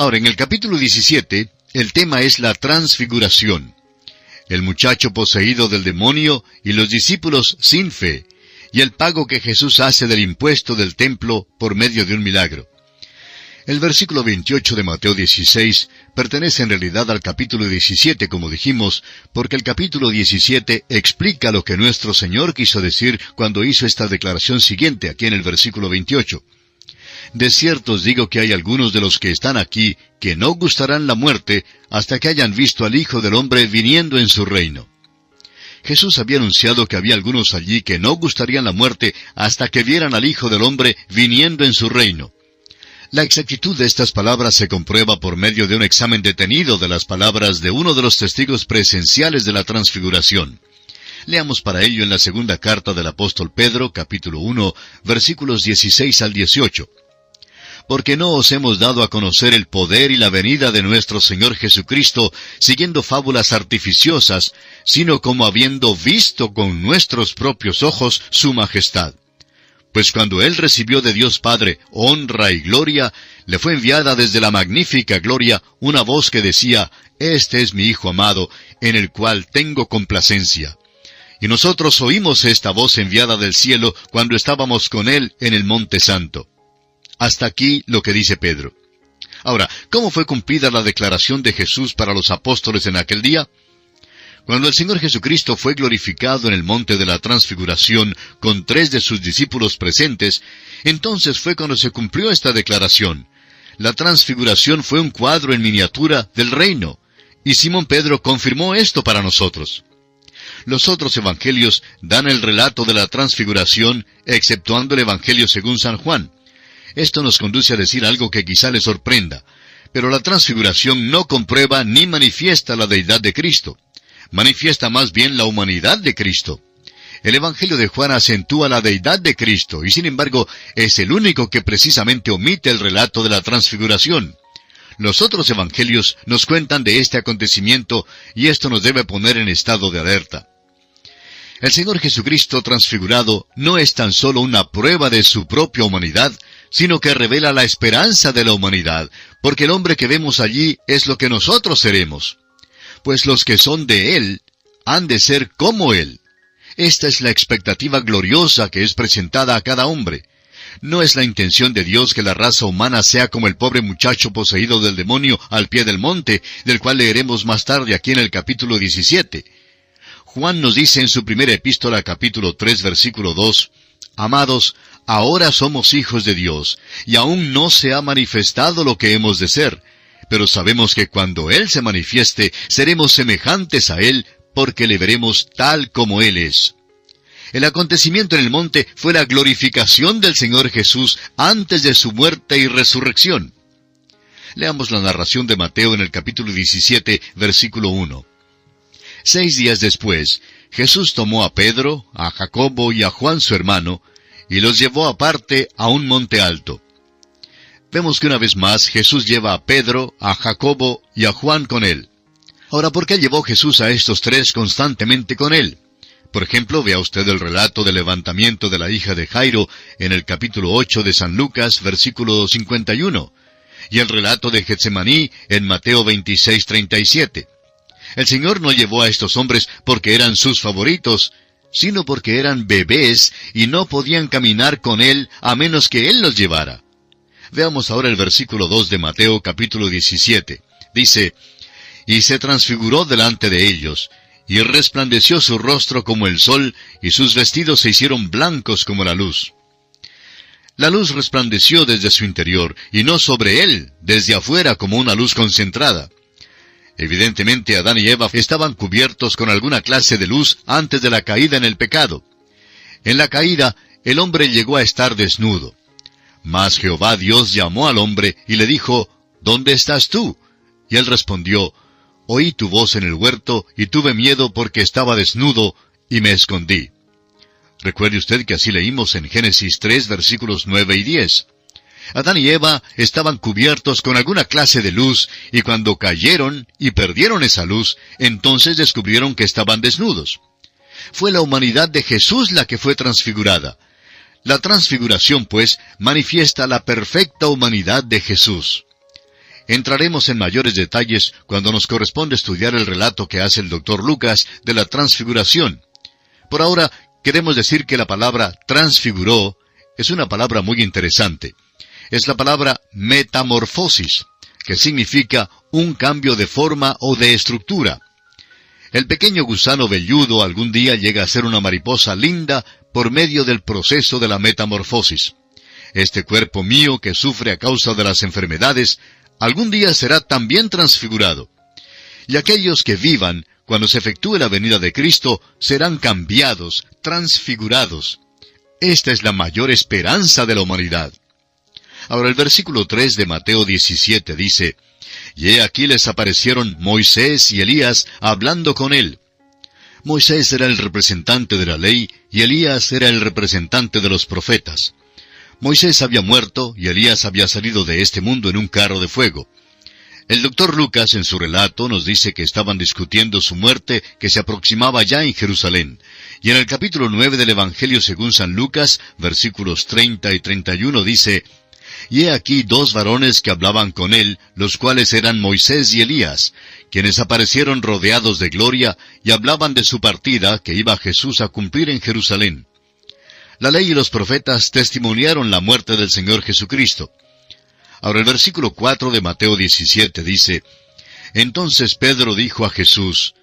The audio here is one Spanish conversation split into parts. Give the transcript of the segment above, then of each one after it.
Ahora, en el capítulo 17, el tema es la transfiguración. El muchacho poseído del demonio y los discípulos sin fe, y el pago que Jesús hace del impuesto del templo por medio de un milagro. El versículo 28 de Mateo 16 pertenece en realidad al capítulo 17, como dijimos, porque el capítulo 17 explica lo que nuestro Señor quiso decir cuando hizo esta declaración siguiente aquí en el versículo 28. De cierto os digo que hay algunos de los que están aquí que no gustarán la muerte hasta que hayan visto al Hijo del Hombre viniendo en su reino. Jesús había anunciado que había algunos allí que no gustarían la muerte hasta que vieran al Hijo del Hombre viniendo en su reino. La exactitud de estas palabras se comprueba por medio de un examen detenido de las palabras de uno de los testigos presenciales de la transfiguración. Leamos para ello en la segunda carta del apóstol Pedro, capítulo 1, versículos 16 al 18. Porque no os hemos dado a conocer el poder y la venida de nuestro Señor Jesucristo siguiendo fábulas artificiosas, sino como habiendo visto con nuestros propios ojos su majestad. Pues cuando él recibió de Dios Padre honra y gloria, le fue enviada desde la magnífica gloria una voz que decía, Este es mi Hijo amado, en el cual tengo complacencia. Y nosotros oímos esta voz enviada del cielo cuando estábamos con él en el Monte Santo. Hasta aquí lo que dice Pedro. Ahora, ¿cómo fue cumplida la declaración de Jesús para los apóstoles en aquel día? Cuando el Señor Jesucristo fue glorificado en el monte de la transfiguración con tres de sus discípulos presentes, entonces fue cuando se cumplió esta declaración. La transfiguración fue un cuadro en miniatura del reino, y Simón Pedro confirmó esto para nosotros. Los otros evangelios dan el relato de la transfiguración, exceptuando el Evangelio según San Juan. Esto nos conduce a decir algo que quizá le sorprenda, pero la transfiguración no comprueba ni manifiesta la deidad de Cristo manifiesta más bien la humanidad de Cristo. El Evangelio de Juan acentúa la deidad de Cristo y sin embargo es el único que precisamente omite el relato de la transfiguración. Los otros evangelios nos cuentan de este acontecimiento y esto nos debe poner en estado de alerta. El Señor Jesucristo transfigurado no es tan solo una prueba de su propia humanidad, sino que revela la esperanza de la humanidad, porque el hombre que vemos allí es lo que nosotros seremos pues los que son de Él han de ser como Él. Esta es la expectativa gloriosa que es presentada a cada hombre. No es la intención de Dios que la raza humana sea como el pobre muchacho poseído del demonio al pie del monte, del cual leeremos más tarde aquí en el capítulo 17. Juan nos dice en su primera epístola capítulo 3 versículo 2, Amados, ahora somos hijos de Dios, y aún no se ha manifestado lo que hemos de ser, pero sabemos que cuando Él se manifieste, seremos semejantes a Él, porque le veremos tal como Él es. El acontecimiento en el monte fue la glorificación del Señor Jesús antes de su muerte y resurrección. Leamos la narración de Mateo en el capítulo 17, versículo 1. Seis días después, Jesús tomó a Pedro, a Jacobo y a Juan su hermano, y los llevó aparte a un monte alto vemos que una vez más Jesús lleva a Pedro, a Jacobo y a Juan con él. Ahora, ¿por qué llevó Jesús a estos tres constantemente con él? Por ejemplo, vea usted el relato del levantamiento de la hija de Jairo en el capítulo 8 de San Lucas, versículo 51, y el relato de Getsemaní en Mateo 26, 37. El Señor no llevó a estos hombres porque eran sus favoritos, sino porque eran bebés y no podían caminar con Él a menos que Él los llevara. Veamos ahora el versículo 2 de Mateo capítulo 17. Dice, Y se transfiguró delante de ellos, y resplandeció su rostro como el sol, y sus vestidos se hicieron blancos como la luz. La luz resplandeció desde su interior, y no sobre él, desde afuera como una luz concentrada. Evidentemente Adán y Eva estaban cubiertos con alguna clase de luz antes de la caída en el pecado. En la caída, el hombre llegó a estar desnudo. Mas Jehová Dios llamó al hombre y le dijo, ¿Dónde estás tú? Y él respondió, Oí tu voz en el huerto y tuve miedo porque estaba desnudo y me escondí. Recuerde usted que así leímos en Génesis 3 versículos 9 y 10. Adán y Eva estaban cubiertos con alguna clase de luz y cuando cayeron y perdieron esa luz, entonces descubrieron que estaban desnudos. Fue la humanidad de Jesús la que fue transfigurada, la transfiguración, pues, manifiesta la perfecta humanidad de Jesús. Entraremos en mayores detalles cuando nos corresponde estudiar el relato que hace el doctor Lucas de la transfiguración. Por ahora, queremos decir que la palabra transfiguró es una palabra muy interesante. Es la palabra metamorfosis, que significa un cambio de forma o de estructura. El pequeño gusano velludo algún día llega a ser una mariposa linda por medio del proceso de la metamorfosis. Este cuerpo mío que sufre a causa de las enfermedades algún día será también transfigurado. Y aquellos que vivan cuando se efectúe la venida de Cristo serán cambiados, transfigurados. Esta es la mayor esperanza de la humanidad. Ahora el versículo 3 de Mateo 17 dice, Y he aquí les aparecieron Moisés y Elías hablando con él. Moisés era el representante de la ley y Elías era el representante de los profetas. Moisés había muerto y Elías había salido de este mundo en un carro de fuego. El doctor Lucas en su relato nos dice que estaban discutiendo su muerte que se aproximaba ya en Jerusalén. Y en el capítulo 9 del Evangelio según San Lucas, versículos 30 y 31 dice, Y he aquí dos varones que hablaban con él, los cuales eran Moisés y Elías, quienes aparecieron rodeados de gloria y hablaban de su partida que iba Jesús a cumplir en Jerusalén. La ley y los profetas testimoniaron la muerte del Señor Jesucristo. Ahora el versículo 4 de Mateo 17 dice, Entonces Pedro dijo a Jesús,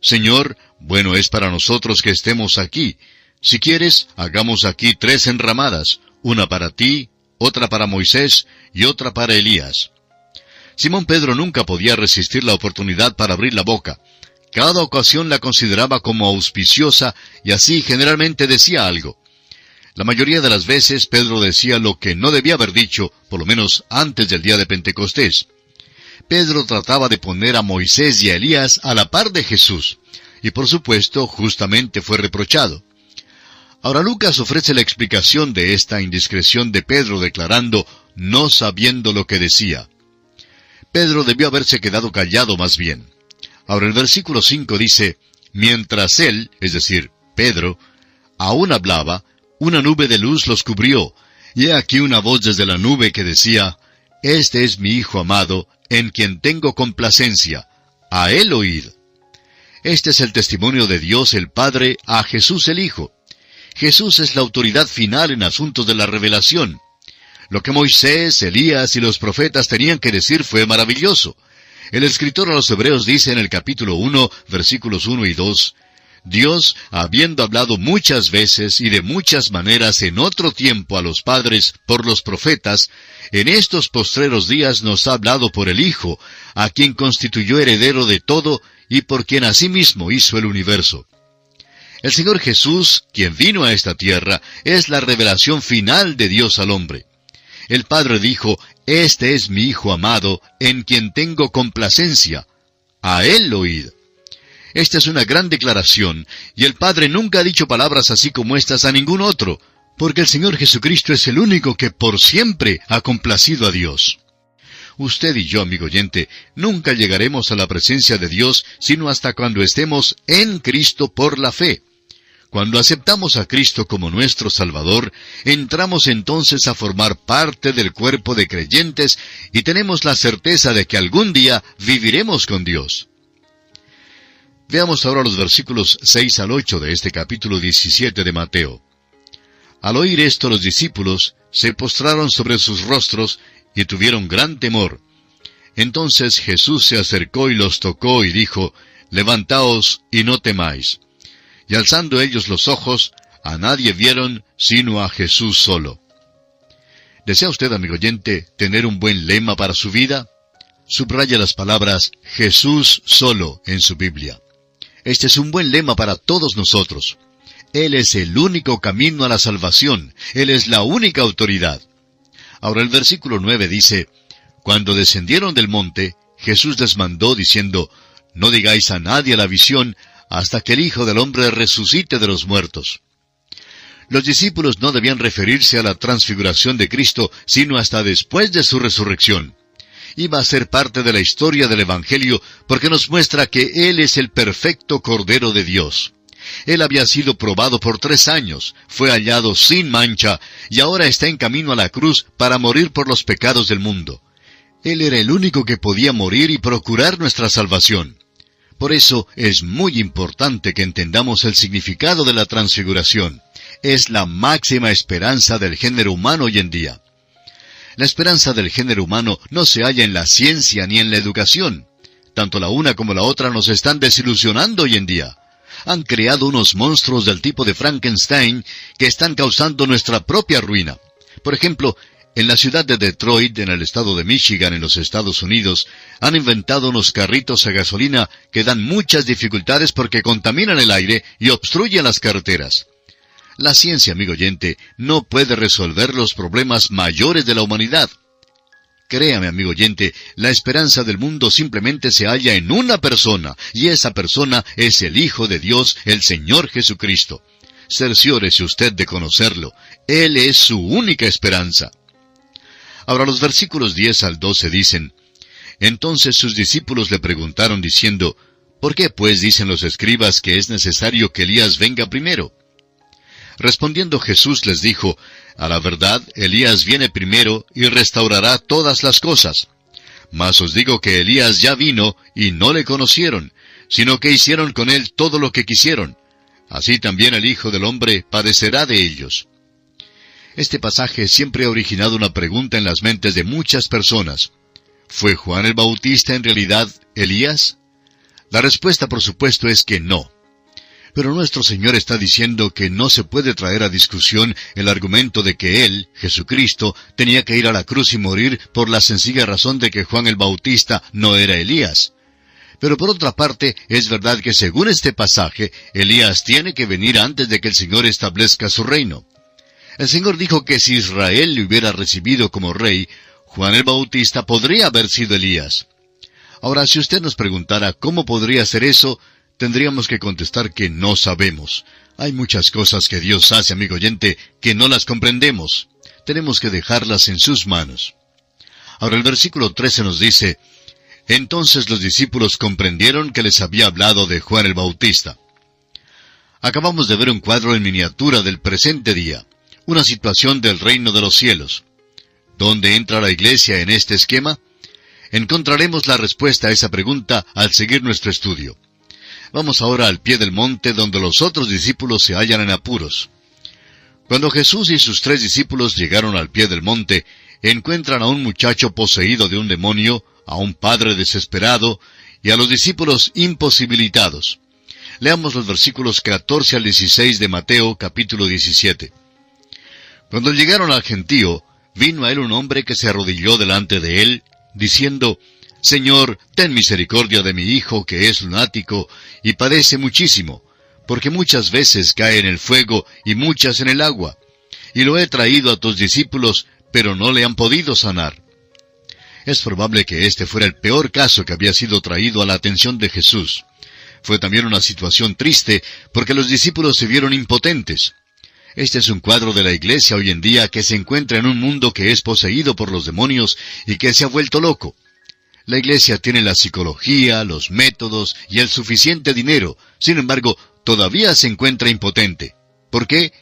Señor, bueno es para nosotros que estemos aquí. Si quieres, hagamos aquí tres enramadas, una para ti, otra para Moisés y otra para Elías. Simón Pedro nunca podía resistir la oportunidad para abrir la boca. Cada ocasión la consideraba como auspiciosa y así generalmente decía algo. La mayoría de las veces Pedro decía lo que no debía haber dicho, por lo menos antes del día de Pentecostés. Pedro trataba de poner a Moisés y a Elías a la par de Jesús, y por supuesto justamente fue reprochado. Ahora Lucas ofrece la explicación de esta indiscreción de Pedro declarando no sabiendo lo que decía. Pedro debió haberse quedado callado más bien. Ahora el versículo 5 dice, mientras él, es decir, Pedro, aún hablaba, una nube de luz los cubrió, y he aquí una voz desde la nube que decía, Este es mi Hijo amado, en quien tengo complacencia, a él oíd. Este es el testimonio de Dios el Padre a Jesús el Hijo. Jesús es la autoridad final en asuntos de la revelación. Lo que Moisés, Elías y los profetas tenían que decir fue maravilloso. El escritor a los Hebreos dice en el capítulo 1, versículos 1 y 2, Dios, habiendo hablado muchas veces y de muchas maneras en otro tiempo a los padres por los profetas, en estos postreros días nos ha hablado por el Hijo, a quien constituyó heredero de todo y por quien asimismo hizo el universo. El Señor Jesús, quien vino a esta tierra, es la revelación final de Dios al hombre. El Padre dijo, Este es mi Hijo amado, en quien tengo complacencia. A él oíd. Esta es una gran declaración, y el Padre nunca ha dicho palabras así como estas a ningún otro, porque el Señor Jesucristo es el único que por siempre ha complacido a Dios. Usted y yo, amigo oyente, nunca llegaremos a la presencia de Dios sino hasta cuando estemos en Cristo por la fe. Cuando aceptamos a Cristo como nuestro Salvador, entramos entonces a formar parte del cuerpo de creyentes y tenemos la certeza de que algún día viviremos con Dios. Veamos ahora los versículos 6 al 8 de este capítulo 17 de Mateo. Al oír esto los discípulos se postraron sobre sus rostros y tuvieron gran temor. Entonces Jesús se acercó y los tocó y dijo, Levantaos y no temáis. Y alzando ellos los ojos, a nadie vieron sino a Jesús solo. ¿Desea usted, amigo oyente, tener un buen lema para su vida? Subraya las palabras Jesús solo en su Biblia. Este es un buen lema para todos nosotros. Él es el único camino a la salvación. Él es la única autoridad. Ahora el versículo 9 dice, Cuando descendieron del monte, Jesús les mandó diciendo, No digáis a nadie la visión hasta que el Hijo del Hombre resucite de los muertos. Los discípulos no debían referirse a la transfiguración de Cristo, sino hasta después de su resurrección iba a ser parte de la historia del Evangelio porque nos muestra que Él es el perfecto Cordero de Dios. Él había sido probado por tres años, fue hallado sin mancha y ahora está en camino a la cruz para morir por los pecados del mundo. Él era el único que podía morir y procurar nuestra salvación. Por eso es muy importante que entendamos el significado de la transfiguración. Es la máxima esperanza del género humano hoy en día. La esperanza del género humano no se halla en la ciencia ni en la educación. Tanto la una como la otra nos están desilusionando hoy en día. Han creado unos monstruos del tipo de Frankenstein que están causando nuestra propia ruina. Por ejemplo, en la ciudad de Detroit, en el estado de Michigan, en los Estados Unidos, han inventado unos carritos a gasolina que dan muchas dificultades porque contaminan el aire y obstruyen las carreteras. La ciencia, amigo oyente, no puede resolver los problemas mayores de la humanidad. Créame, amigo oyente, la esperanza del mundo simplemente se halla en una persona, y esa persona es el Hijo de Dios, el Señor Jesucristo. Cerciórese usted de conocerlo. Él es su única esperanza. Ahora los versículos 10 al 12 dicen, Entonces sus discípulos le preguntaron diciendo, ¿Por qué pues dicen los escribas que es necesario que Elías venga primero? Respondiendo Jesús les dijo, A la verdad, Elías viene primero y restaurará todas las cosas. Mas os digo que Elías ya vino y no le conocieron, sino que hicieron con él todo lo que quisieron. Así también el Hijo del Hombre padecerá de ellos. Este pasaje siempre ha originado una pregunta en las mentes de muchas personas. ¿Fue Juan el Bautista en realidad Elías? La respuesta, por supuesto, es que no. Pero nuestro Señor está diciendo que no se puede traer a discusión el argumento de que Él, Jesucristo, tenía que ir a la cruz y morir por la sencilla razón de que Juan el Bautista no era Elías. Pero por otra parte, es verdad que según este pasaje, Elías tiene que venir antes de que el Señor establezca su reino. El Señor dijo que si Israel le hubiera recibido como rey, Juan el Bautista podría haber sido Elías. Ahora, si usted nos preguntara cómo podría ser eso, tendríamos que contestar que no sabemos. Hay muchas cosas que Dios hace, amigo oyente, que no las comprendemos. Tenemos que dejarlas en sus manos. Ahora el versículo 13 nos dice, Entonces los discípulos comprendieron que les había hablado de Juan el Bautista. Acabamos de ver un cuadro en miniatura del presente día una situación del reino de los cielos. ¿Dónde entra la iglesia en este esquema? Encontraremos la respuesta a esa pregunta al seguir nuestro estudio. Vamos ahora al pie del monte donde los otros discípulos se hallan en apuros. Cuando Jesús y sus tres discípulos llegaron al pie del monte, encuentran a un muchacho poseído de un demonio, a un padre desesperado y a los discípulos imposibilitados. Leamos los versículos 14 al 16 de Mateo capítulo 17. Cuando llegaron al gentío, vino a él un hombre que se arrodilló delante de él, diciendo, Señor, ten misericordia de mi hijo que es lunático y padece muchísimo, porque muchas veces cae en el fuego y muchas en el agua. Y lo he traído a tus discípulos, pero no le han podido sanar. Es probable que este fuera el peor caso que había sido traído a la atención de Jesús. Fue también una situación triste porque los discípulos se vieron impotentes. Este es un cuadro de la iglesia hoy en día que se encuentra en un mundo que es poseído por los demonios y que se ha vuelto loco. La iglesia tiene la psicología, los métodos y el suficiente dinero, sin embargo, todavía se encuentra impotente. ¿Por qué?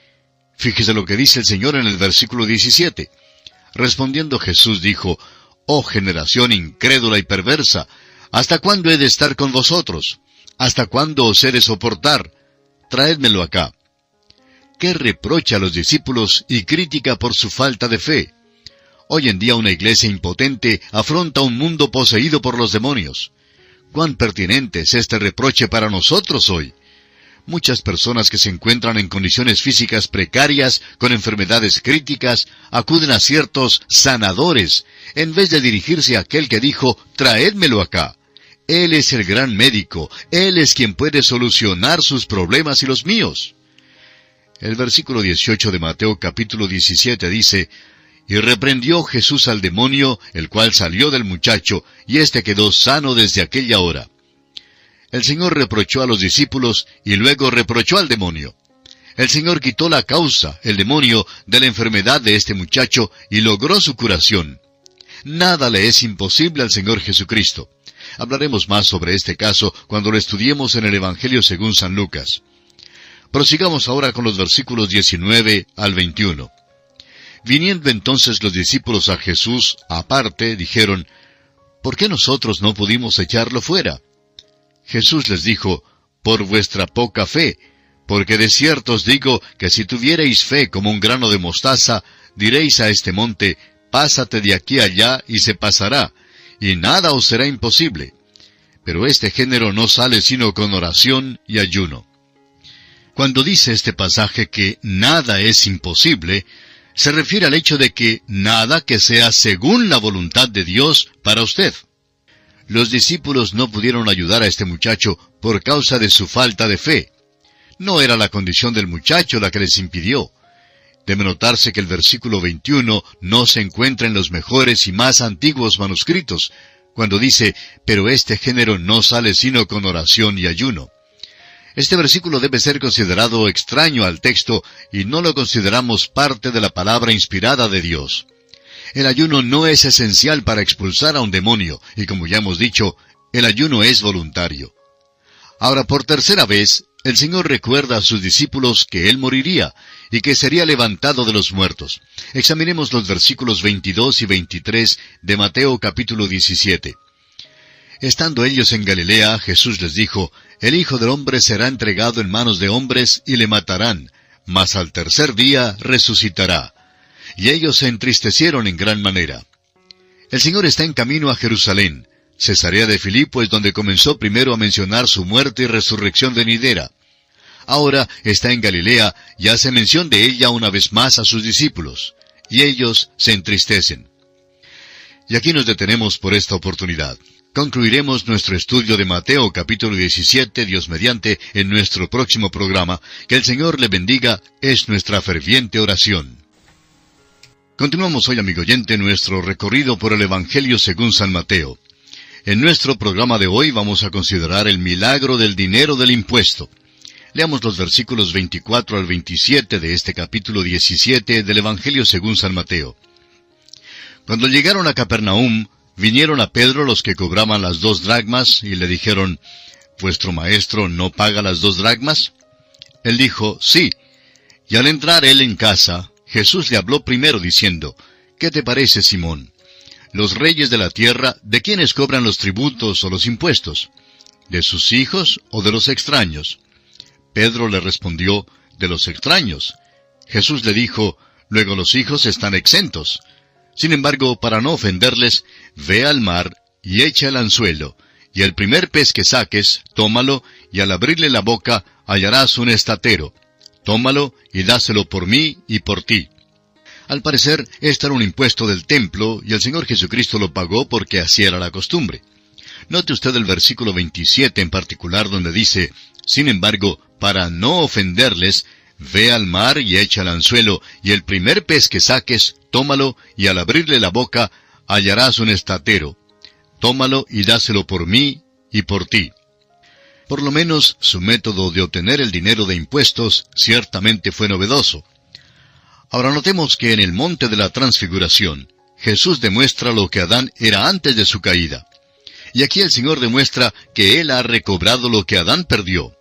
Fíjese lo que dice el Señor en el versículo 17. Respondiendo Jesús dijo, Oh generación incrédula y perversa, ¿hasta cuándo he de estar con vosotros? ¿Hasta cuándo os he de soportar? Traédmelo acá qué reprocha a los discípulos y crítica por su falta de fe. Hoy en día una iglesia impotente afronta un mundo poseído por los demonios. ¿Cuán pertinente es este reproche para nosotros hoy? Muchas personas que se encuentran en condiciones físicas precarias, con enfermedades críticas, acuden a ciertos sanadores, en vez de dirigirse a aquel que dijo, traédmelo acá. Él es el gran médico, Él es quien puede solucionar sus problemas y los míos. El versículo 18 de Mateo capítulo 17 dice, Y reprendió Jesús al demonio, el cual salió del muchacho, y éste quedó sano desde aquella hora. El Señor reprochó a los discípulos y luego reprochó al demonio. El Señor quitó la causa, el demonio, de la enfermedad de este muchacho y logró su curación. Nada le es imposible al Señor Jesucristo. Hablaremos más sobre este caso cuando lo estudiemos en el Evangelio según San Lucas. Prosigamos ahora con los versículos 19 al 21. Viniendo entonces los discípulos a Jesús, aparte, dijeron, ¿por qué nosotros no pudimos echarlo fuera? Jesús les dijo, por vuestra poca fe, porque de cierto os digo que si tuviereis fe como un grano de mostaza, diréis a este monte, pásate de aquí allá y se pasará, y nada os será imposible. Pero este género no sale sino con oración y ayuno. Cuando dice este pasaje que nada es imposible, se refiere al hecho de que nada que sea según la voluntad de Dios para usted. Los discípulos no pudieron ayudar a este muchacho por causa de su falta de fe. No era la condición del muchacho la que les impidió. Debe notarse que el versículo 21 no se encuentra en los mejores y más antiguos manuscritos, cuando dice, pero este género no sale sino con oración y ayuno. Este versículo debe ser considerado extraño al texto y no lo consideramos parte de la palabra inspirada de Dios. El ayuno no es esencial para expulsar a un demonio, y como ya hemos dicho, el ayuno es voluntario. Ahora, por tercera vez, el Señor recuerda a sus discípulos que Él moriría y que sería levantado de los muertos. Examinemos los versículos 22 y 23 de Mateo capítulo 17. Estando ellos en Galilea, Jesús les dijo, El Hijo del Hombre será entregado en manos de hombres y le matarán, mas al tercer día resucitará. Y ellos se entristecieron en gran manera. El Señor está en camino a Jerusalén. Cesarea de Filipo es donde comenzó primero a mencionar su muerte y resurrección venidera. Ahora está en Galilea y hace mención de ella una vez más a sus discípulos. Y ellos se entristecen. Y aquí nos detenemos por esta oportunidad. Concluiremos nuestro estudio de Mateo capítulo 17, Dios mediante, en nuestro próximo programa. Que el Señor le bendiga, es nuestra ferviente oración. Continuamos hoy, amigo oyente, nuestro recorrido por el Evangelio según San Mateo. En nuestro programa de hoy vamos a considerar el milagro del dinero del impuesto. Leamos los versículos 24 al 27 de este capítulo 17 del Evangelio según San Mateo. Cuando llegaron a Capernaum, Vinieron a Pedro los que cobraban las dos dragmas y le dijeron, ¿Vuestro maestro no paga las dos dragmas? Él dijo, sí. Y al entrar él en casa, Jesús le habló primero diciendo, ¿Qué te parece, Simón? Los reyes de la tierra, ¿de quiénes cobran los tributos o los impuestos? ¿De sus hijos o de los extraños? Pedro le respondió, de los extraños. Jesús le dijo, luego los hijos están exentos. Sin embargo, para no ofenderles, ve al mar y echa el anzuelo, y el primer pez que saques, tómalo, y al abrirle la boca hallarás un estatero. Tómalo y dáselo por mí y por ti. Al parecer, este era un impuesto del templo, y el Señor Jesucristo lo pagó porque así era la costumbre. Note usted el versículo 27 en particular donde dice, Sin embargo, para no ofenderles, Ve al mar y echa el anzuelo, y el primer pez que saques, tómalo, y al abrirle la boca, hallarás un estatero. Tómalo y dáselo por mí y por ti. Por lo menos su método de obtener el dinero de impuestos ciertamente fue novedoso. Ahora notemos que en el monte de la transfiguración, Jesús demuestra lo que Adán era antes de su caída. Y aquí el Señor demuestra que Él ha recobrado lo que Adán perdió.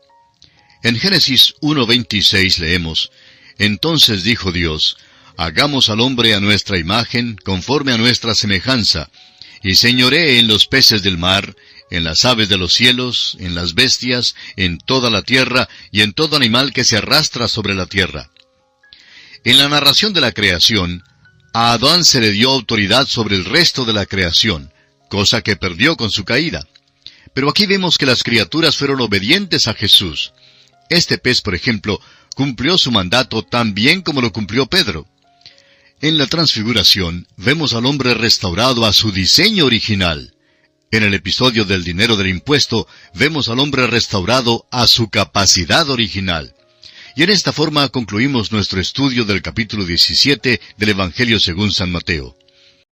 En Génesis 1.26 leemos, Entonces dijo Dios, Hagamos al hombre a nuestra imagen, conforme a nuestra semejanza, y señoree en los peces del mar, en las aves de los cielos, en las bestias, en toda la tierra, y en todo animal que se arrastra sobre la tierra. En la narración de la creación, a Adán se le dio autoridad sobre el resto de la creación, cosa que perdió con su caída. Pero aquí vemos que las criaturas fueron obedientes a Jesús. Este pez, por ejemplo, cumplió su mandato tan bien como lo cumplió Pedro. En la transfiguración vemos al hombre restaurado a su diseño original. En el episodio del dinero del impuesto vemos al hombre restaurado a su capacidad original. Y en esta forma concluimos nuestro estudio del capítulo 17 del Evangelio según San Mateo.